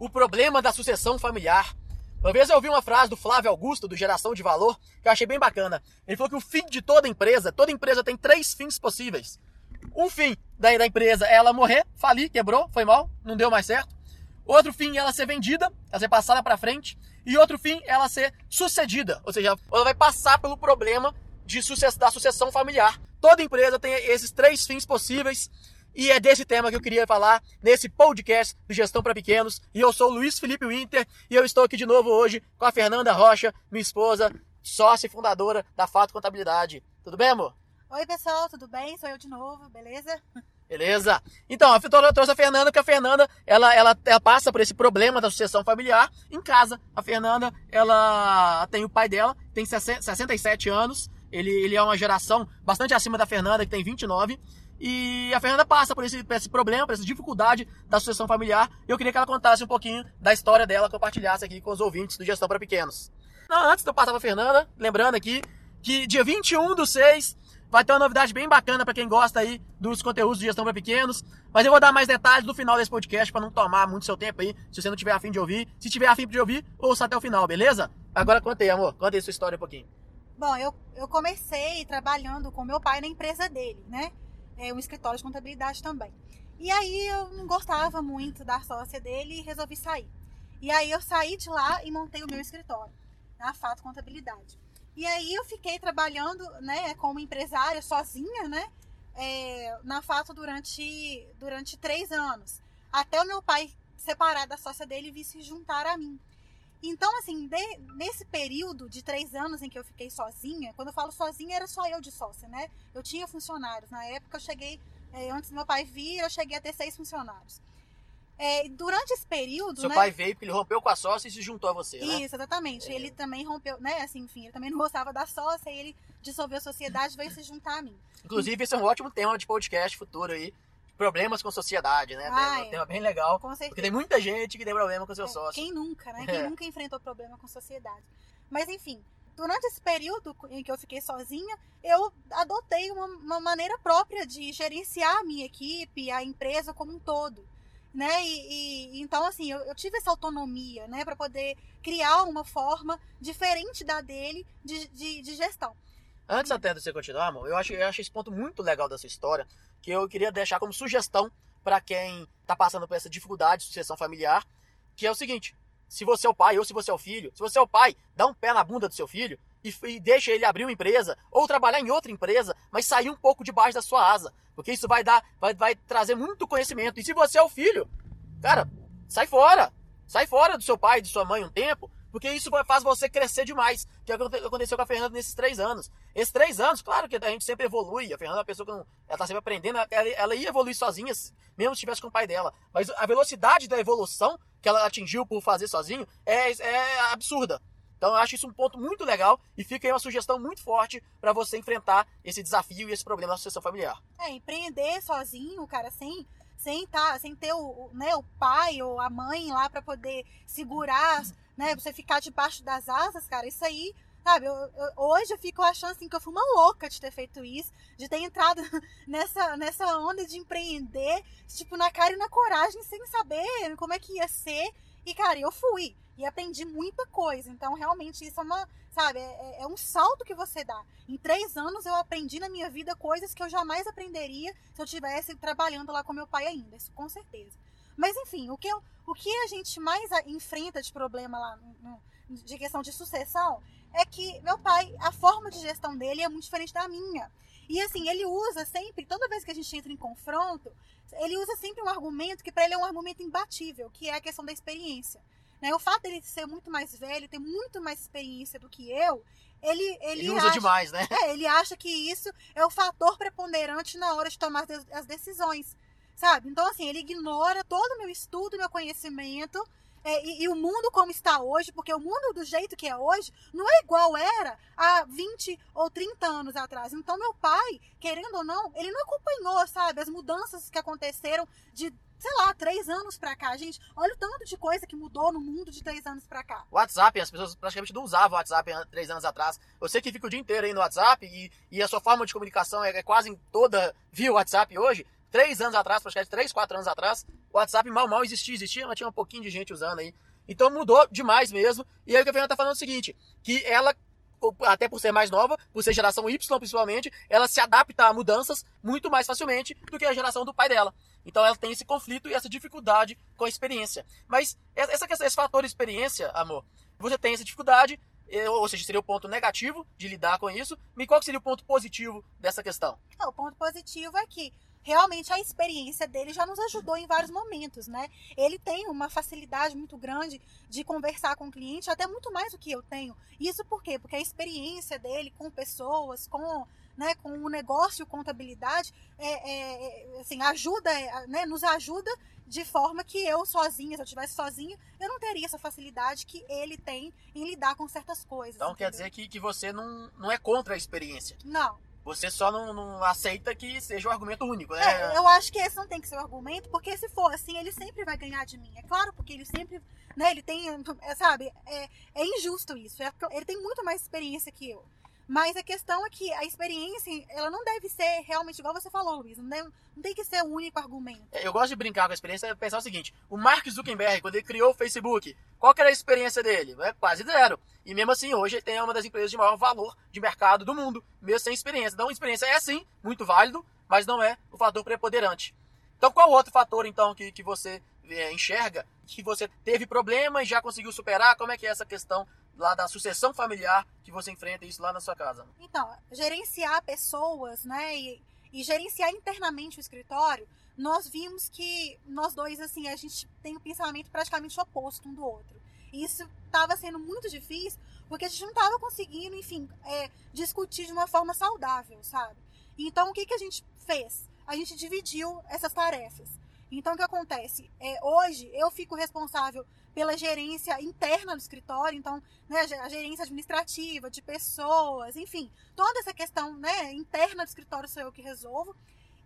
o problema da sucessão familiar. Uma vez eu ouvi uma frase do Flávio Augusto, do Geração de Valor, que eu achei bem bacana. Ele falou que o fim de toda empresa, toda empresa tem três fins possíveis. Um fim da, da empresa é ela morrer, falir, quebrou, foi mal, não deu mais certo. Outro fim é ela ser vendida, ela ser passada para frente. E outro fim é ela ser sucedida, ou seja, ela vai passar pelo problema de sucess da sucessão familiar. Toda empresa tem esses três fins possíveis e é desse tema que eu queria falar nesse podcast do Gestão para Pequenos. E eu sou o Luiz Felipe Winter e eu estou aqui de novo hoje com a Fernanda Rocha, minha esposa, sócia e fundadora da Fato Contabilidade. Tudo bem, amor? Oi, pessoal, tudo bem? Sou eu de novo, beleza? Beleza? Então, eu trouxe a Fernanda, porque a Fernanda, ela, ela, ela, passa por esse problema da sucessão familiar em casa. A Fernanda, ela tem o pai dela, tem 67 anos, ele, ele é uma geração bastante acima da Fernanda, que tem 29. E a Fernanda passa por esse, por esse problema, por essa dificuldade da sucessão familiar. Eu queria que ela contasse um pouquinho da história dela, compartilhasse aqui com os ouvintes do Gestão para Pequenos. Não, antes de eu passar para Fernanda, lembrando aqui que dia 21 do 6 vai ter uma novidade bem bacana para quem gosta aí dos conteúdos de gestão para pequenos. Mas eu vou dar mais detalhes no final desse podcast para não tomar muito seu tempo aí, se você não tiver afim de ouvir. Se tiver afim de ouvir, ouça até o final, beleza? Agora conta aí, amor. Conta aí sua história um pouquinho. Bom, eu, eu comecei trabalhando com meu pai na empresa dele, né? É um escritório de contabilidade também. E aí eu não gostava muito da sócia dele e resolvi sair. E aí eu saí de lá e montei o meu escritório, na Fato Contabilidade. E aí eu fiquei trabalhando, né, como empresária sozinha, né, é, na Fato durante, durante três anos. Até o meu pai separar da sócia dele e vir se juntar a mim. Então, assim, de, nesse período de três anos em que eu fiquei sozinha, quando eu falo sozinha, era só eu de sócia, né? Eu tinha funcionários. Na época, eu cheguei, é, antes do meu pai vir, eu cheguei a ter seis funcionários. É, durante esse período. Seu né, pai veio porque ele rompeu com a sócia e se juntou a você, né? Isso, exatamente. É. Ele também rompeu, né? Assim, enfim, ele também não gostava da sócia e ele dissolveu a sociedade e veio se juntar a mim. Inclusive, esse é um ótimo tema de podcast futuro aí problemas com a sociedade, né? Ah, é um tema bem legal. Com certeza. Porque tem muita gente que tem problema com seu é, sócio. Quem nunca, né? Quem nunca enfrentou problema com sociedade. Mas enfim, durante esse período em que eu fiquei sozinha, eu adotei uma, uma maneira própria de gerenciar a minha equipe, a empresa como um todo. Né? E, e então, assim, eu, eu, tive essa autonomia, né, para poder criar uma forma diferente da dele de, de, de gestão. Antes até de você continuar, amor, eu acho, eu acho esse ponto muito legal dessa história, que eu queria deixar como sugestão para quem está passando por essa dificuldade de sucessão familiar, que é o seguinte: se você é o pai ou se você é o filho, se você é o pai, dá um pé na bunda do seu filho e, e deixa ele abrir uma empresa ou trabalhar em outra empresa, mas sair um pouco debaixo da sua asa, porque isso vai dar, vai, vai trazer muito conhecimento. E se você é o filho, cara, sai fora, sai fora do seu pai, de sua mãe um tempo, porque isso faz você crescer demais. Que é o que aconteceu com a Fernanda nesses três anos. Esses três anos, claro que a gente sempre evolui. A Fernanda é uma pessoa que não, ela tá sempre aprendendo. Ela, ela ia evoluir sozinha, mesmo se estivesse com o pai dela. Mas a velocidade da evolução que ela atingiu por fazer sozinho é, é absurda. Então eu acho isso um ponto muito legal e fica aí uma sugestão muito forte para você enfrentar esse desafio e esse problema da sucessão familiar. É, empreender sozinho, cara, sem sem tá, sem ter o, né, o pai ou a mãe lá para poder segurar né? Você ficar debaixo das asas, cara, isso aí, sabe? Eu, eu, hoje eu fico achando assim que eu fui uma louca de ter feito isso, de ter entrado nessa, nessa onda de empreender, tipo, na cara e na coragem, sem saber como é que ia ser. E, cara, eu fui e aprendi muita coisa. Então, realmente, isso é uma, sabe, é, é, é, um salto que você dá. Em três anos eu aprendi na minha vida coisas que eu jamais aprenderia se eu estivesse trabalhando lá com meu pai ainda, isso com certeza. Mas enfim, o que, eu, o que a gente mais enfrenta de problema lá no, de questão de sucessão é que meu pai, a forma de gestão dele é muito diferente da minha. E assim, ele usa sempre, toda vez que a gente entra em confronto, ele usa sempre um argumento que para ele é um argumento imbatível, que é a questão da experiência. Né? O fato dele ser muito mais velho, ter muito mais experiência do que eu, ele, ele, ele usa acha, demais, né? É, ele acha que isso é o fator preponderante na hora de tomar as decisões sabe? Então, assim, ele ignora todo o meu estudo, meu conhecimento é, e, e, o mundo como está hoje, porque o mundo do jeito que é hoje não é igual era há 20 ou 30 anos atrás. Então, meu pai, querendo ou não, ele não acompanhou, sabe, as mudanças que aconteceram de sei lá, três anos pra cá. Gente, olha o tanto de coisa que mudou no mundo de três anos pra cá. WhatsApp, as pessoas praticamente não usavam WhatsApp três anos atrás. Você que fica o dia inteiro aí no WhatsApp e, e a sua forma de comunicação é, é quase toda via WhatsApp hoje, três anos atrás, praticamente três, quatro anos atrás, o WhatsApp mal mal existia, existia, mas tinha um pouquinho de gente usando aí. Então mudou demais mesmo. E aí o que a Fernanda tá falando é o seguinte, que ela até por ser mais nova, por ser geração Y principalmente, ela se adapta a mudanças muito mais facilmente do que a geração do pai dela. Então ela tem esse conflito e essa dificuldade com a experiência. Mas essa questão, esse fator experiência, amor, você tem essa dificuldade, ou seja, seria o ponto negativo de lidar com isso. E qual seria o ponto positivo dessa questão? o ponto positivo é que realmente a experiência dele já nos ajudou em vários momentos, né? Ele tem uma facilidade muito grande de conversar com o cliente, até muito mais do que eu tenho. Isso por quê? Porque a experiência dele com pessoas, com né, com o negócio contabilidade, é, é, é, assim, ajuda, é, né, nos ajuda de forma que eu sozinha, se eu estivesse sozinha, eu não teria essa facilidade que ele tem em lidar com certas coisas. Então entendeu? quer dizer que, que você não, não é contra a experiência. Não. Você só não, não aceita que seja um argumento único, né? É, eu acho que esse não tem que ser o argumento, porque se for assim, ele sempre vai ganhar de mim. É claro, porque ele sempre, né, ele tem, é, sabe, é, é injusto isso. É, ele tem muito mais experiência que eu. Mas a questão é que a experiência, ela não deve ser realmente, igual você falou, Luiz, não, deve, não tem que ser o único argumento. É, eu gosto de brincar com a experiência e pensar o seguinte: o Mark Zuckerberg, quando ele criou o Facebook, qual era a experiência dele? É quase zero. E mesmo assim, hoje ele tem uma das empresas de maior valor de mercado do mundo, mesmo sem experiência. Então, experiência é sim, muito válido, mas não é o fator preponderante. Então, qual outro fator, então, que, que você é, enxerga que você teve problema e já conseguiu superar? Como é que é essa questão lá da sucessão familiar que você enfrenta isso lá na sua casa? Então, gerenciar pessoas, né, e, e gerenciar internamente o escritório, nós vimos que nós dois, assim, a gente tem um pensamento praticamente oposto um do outro. E isso estava sendo muito difícil, porque a gente não estava conseguindo, enfim, é, discutir de uma forma saudável, sabe? Então, o que, que a gente fez? A gente dividiu essas tarefas. Então, o que acontece? É, hoje, eu fico responsável pela gerência interna do escritório, então, né, a gerência administrativa, de pessoas, enfim, toda essa questão né, interna do escritório sou eu que resolvo.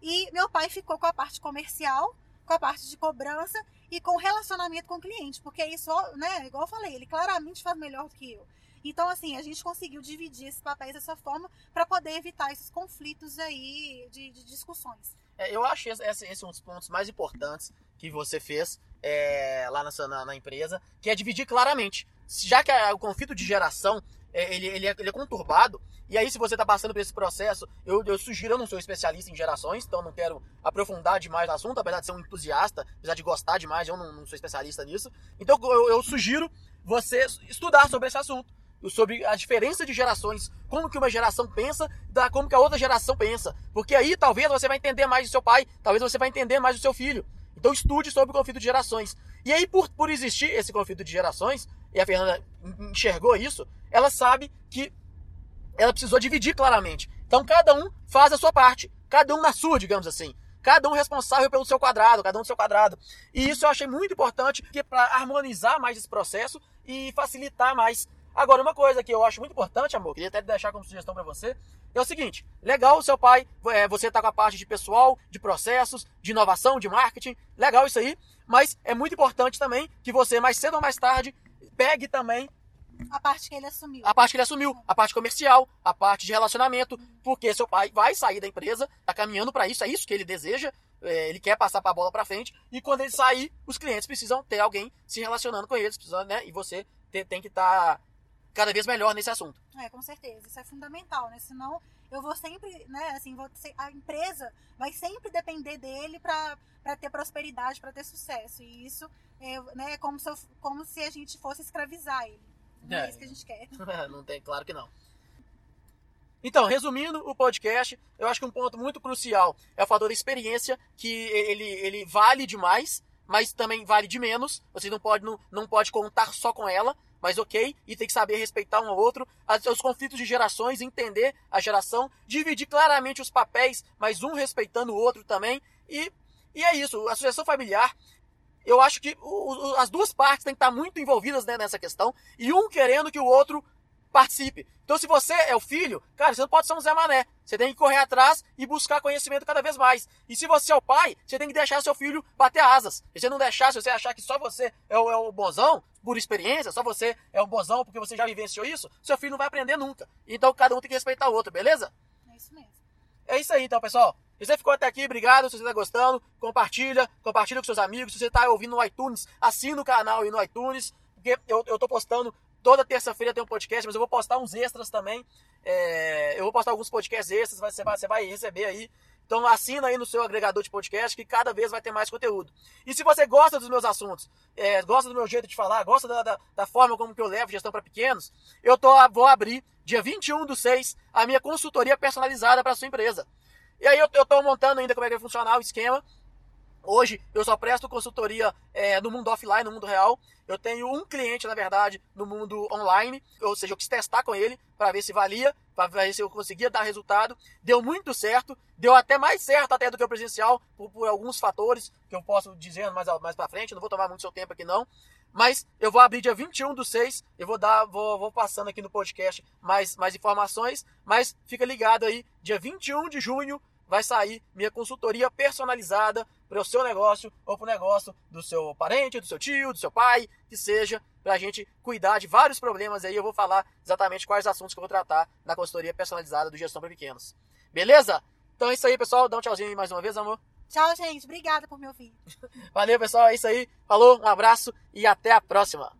E meu pai ficou com a parte comercial, com a parte de cobrança e com relacionamento com o cliente, porque isso, né, igual eu falei, ele claramente faz melhor do que eu. Então, assim, a gente conseguiu dividir esses papéis dessa forma para poder evitar esses conflitos aí de, de discussões. É, eu acho esse, esse, um dos pontos mais importantes que você fez é, lá na, na, na, empresa, que é dividir claramente. Já que a, o conflito de geração é, ele, ele, é, ele é conturbado, e aí se você está passando por esse processo, eu, eu sugiro, eu não sou especialista em gerações, então não quero aprofundar demais no assunto, apesar de ser um entusiasta, apesar de gostar demais, eu não, não sou especialista nisso. Então eu, eu sugiro você estudar sobre esse assunto sobre a diferença de gerações, como que uma geração pensa, da como que a outra geração pensa. Porque aí talvez você vai entender mais do seu pai, talvez você vai entender mais do seu filho. Então estude sobre o conflito de gerações. E aí, por, por existir esse conflito de gerações, e a Fernanda enxergou isso, ela sabe que ela precisou dividir claramente. Então cada um faz a sua parte, cada um na sua, digamos assim. Cada um responsável pelo seu quadrado, cada um do seu quadrado. E isso eu achei muito importante para harmonizar mais esse processo e facilitar mais. Agora, uma coisa que eu acho muito importante, amor, queria até deixar como sugestão para você, é o seguinte: legal o seu pai, é, você tá com a parte de pessoal, de processos, de inovação, de marketing, legal isso aí, mas é muito importante também que você, mais cedo ou mais tarde, pegue também. A parte que ele assumiu. A parte que ele assumiu, a parte comercial, a parte de relacionamento, porque seu pai vai sair da empresa, tá caminhando para isso, é isso que ele deseja, é, ele quer passar a bola para frente, e quando ele sair, os clientes precisam ter alguém se relacionando com eles, né? E você tem que estar tá cada vez melhor nesse assunto. É, com certeza. Isso é fundamental, né? Senão eu vou sempre, né, assim, vou a empresa vai sempre depender dele para ter prosperidade, para ter sucesso. E isso é, né, é como, se eu, como se a gente fosse escravizar ele. Não é, é isso que a gente quer. não tem, claro que não. Então, resumindo o podcast, eu acho que um ponto muito crucial é o fator da experiência, que ele, ele vale demais, mas também vale de menos. Você não pode, não, não pode contar só com ela mas ok, e tem que saber respeitar um ao outro, os conflitos de gerações, entender a geração, dividir claramente os papéis, mas um respeitando o outro também, e, e é isso, a sucessão familiar, eu acho que o, o, as duas partes têm que estar muito envolvidas né, nessa questão, e um querendo que o outro participe. Então, se você é o filho, cara, você não pode ser um Zé Mané. Você tem que correr atrás e buscar conhecimento cada vez mais. E se você é o pai, você tem que deixar seu filho bater asas. Se você não deixar, se você achar que só você é o, é o bozão, por experiência, só você é o bozão porque você já vivenciou isso, seu filho não vai aprender nunca. Então, cada um tem que respeitar o outro, beleza? É isso mesmo. É isso aí então, pessoal. Se você ficou até aqui, obrigado. Se você está gostando, compartilha, compartilha com seus amigos. Se você está ouvindo no iTunes, assina o canal aí no iTunes, porque eu, eu tô postando toda terça-feira tem um podcast, mas eu vou postar uns extras também. É, eu vou postar alguns podcasts extras, você vai, você vai receber aí. Então assina aí no seu agregador de podcast que cada vez vai ter mais conteúdo. E se você gosta dos meus assuntos, é, gosta do meu jeito de falar, gosta da, da, da forma como que eu levo gestão para pequenos, eu tô, vou abrir dia 21 do 6 a minha consultoria personalizada para sua empresa. E aí eu, tô montando ainda como é que vai funcionar o esquema. Hoje eu só presto consultoria é, no mundo offline, no mundo real. Eu tenho um cliente, na verdade, no mundo online, ou seja, eu quis testar com ele para ver se valia, para ver se eu conseguia dar resultado. Deu muito certo, deu até mais certo até do que o presencial, por, por alguns fatores que eu posso dizer mais, mais para frente, não vou tomar muito seu tempo aqui não. Mas eu vou abrir dia 21 do 6, eu vou dar, vou, vou passando aqui no podcast mais, mais informações, mas fica ligado aí, dia 21 de junho vai sair minha consultoria personalizada para o seu negócio ou para o negócio do seu parente, do seu tio, do seu pai, que seja, para a gente cuidar de vários problemas aí. Eu vou falar exatamente quais assuntos que eu vou tratar na consultoria personalizada do Gestão para Pequenos. Beleza? Então é isso aí, pessoal. Dá um tchauzinho aí mais uma vez, amor. Tchau, gente. Obrigada por me ouvir. Valeu, pessoal. É isso aí. Falou, um abraço e até a próxima.